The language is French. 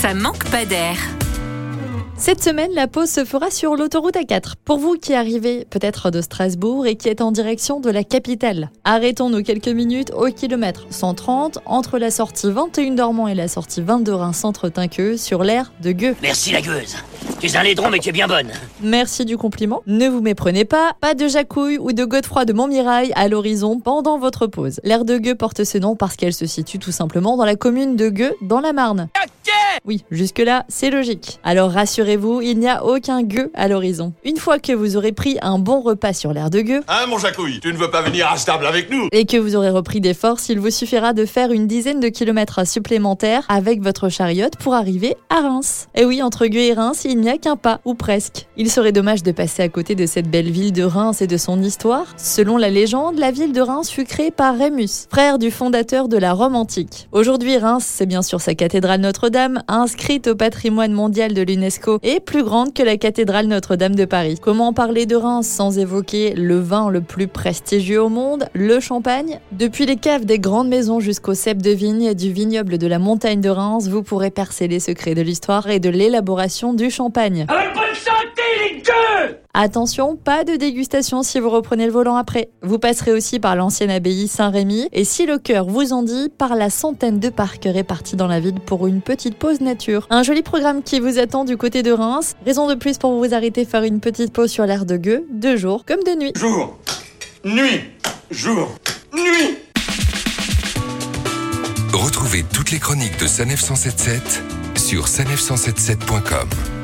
ça manque pas d'air. Cette semaine, la pause se fera sur l'autoroute A4. Pour vous qui arrivez peut-être de Strasbourg et qui êtes en direction de la capitale, arrêtons-nous quelques minutes au kilomètre 130 entre la sortie 21 d'Ormont et la sortie 22 Rhin centre Tinqueux sur l'aire de Gueux. Merci la gueuse. Tu es un laidron mais tu es bien bonne. Merci du compliment. Ne vous méprenez pas, pas de jacouille ou de Godefroy de Montmirail à l'horizon pendant votre pause. L'aire de Gueux porte ce nom parce qu'elle se situe tout simplement dans la commune de Gueux, dans la Marne. Oui, jusque-là, c'est logique. Alors rassurez-vous, il n'y a aucun gueux à l'horizon. Une fois que vous aurez pris un bon repas sur l'air de gueux, Hein, mon Jacouille Tu ne veux pas venir à ce table avec nous? et que vous aurez repris des forces, il vous suffira de faire une dizaine de kilomètres supplémentaires avec votre chariote pour arriver à Reims. Et oui, entre Gueux et Reims, il n'y a qu'un pas, ou presque. Il serait dommage de passer à côté de cette belle ville de Reims et de son histoire. Selon la légende, la ville de Reims fut créée par Rémus, frère du fondateur de la Rome antique. Aujourd'hui, Reims, c'est bien sûr sa cathédrale Notre-Dame, inscrite au patrimoine mondial de l'UNESCO et plus grande que la cathédrale Notre-Dame de Paris. Comment parler de Reims sans évoquer le vin le plus prestigieux au monde, le champagne? Depuis les caves des grandes maisons jusqu'au cep de vigne du vignoble de la montagne de Reims, vous pourrez percer les secrets de l'histoire et de l'élaboration du champagne. Attention, pas de dégustation si vous reprenez le volant après. Vous passerez aussi par l'ancienne abbaye Saint-Rémy et si le cœur vous en dit, par la centaine de parcs répartis dans la ville pour une petite pause nature. Un joli programme qui vous attend du côté de Reims. Raison de plus pour vous arrêter faire une petite pause sur l'air de Gueux, de jour comme de nuit. Jour, nuit, jour, nuit Retrouvez toutes les chroniques de Sanef 177 sur sanef177.com.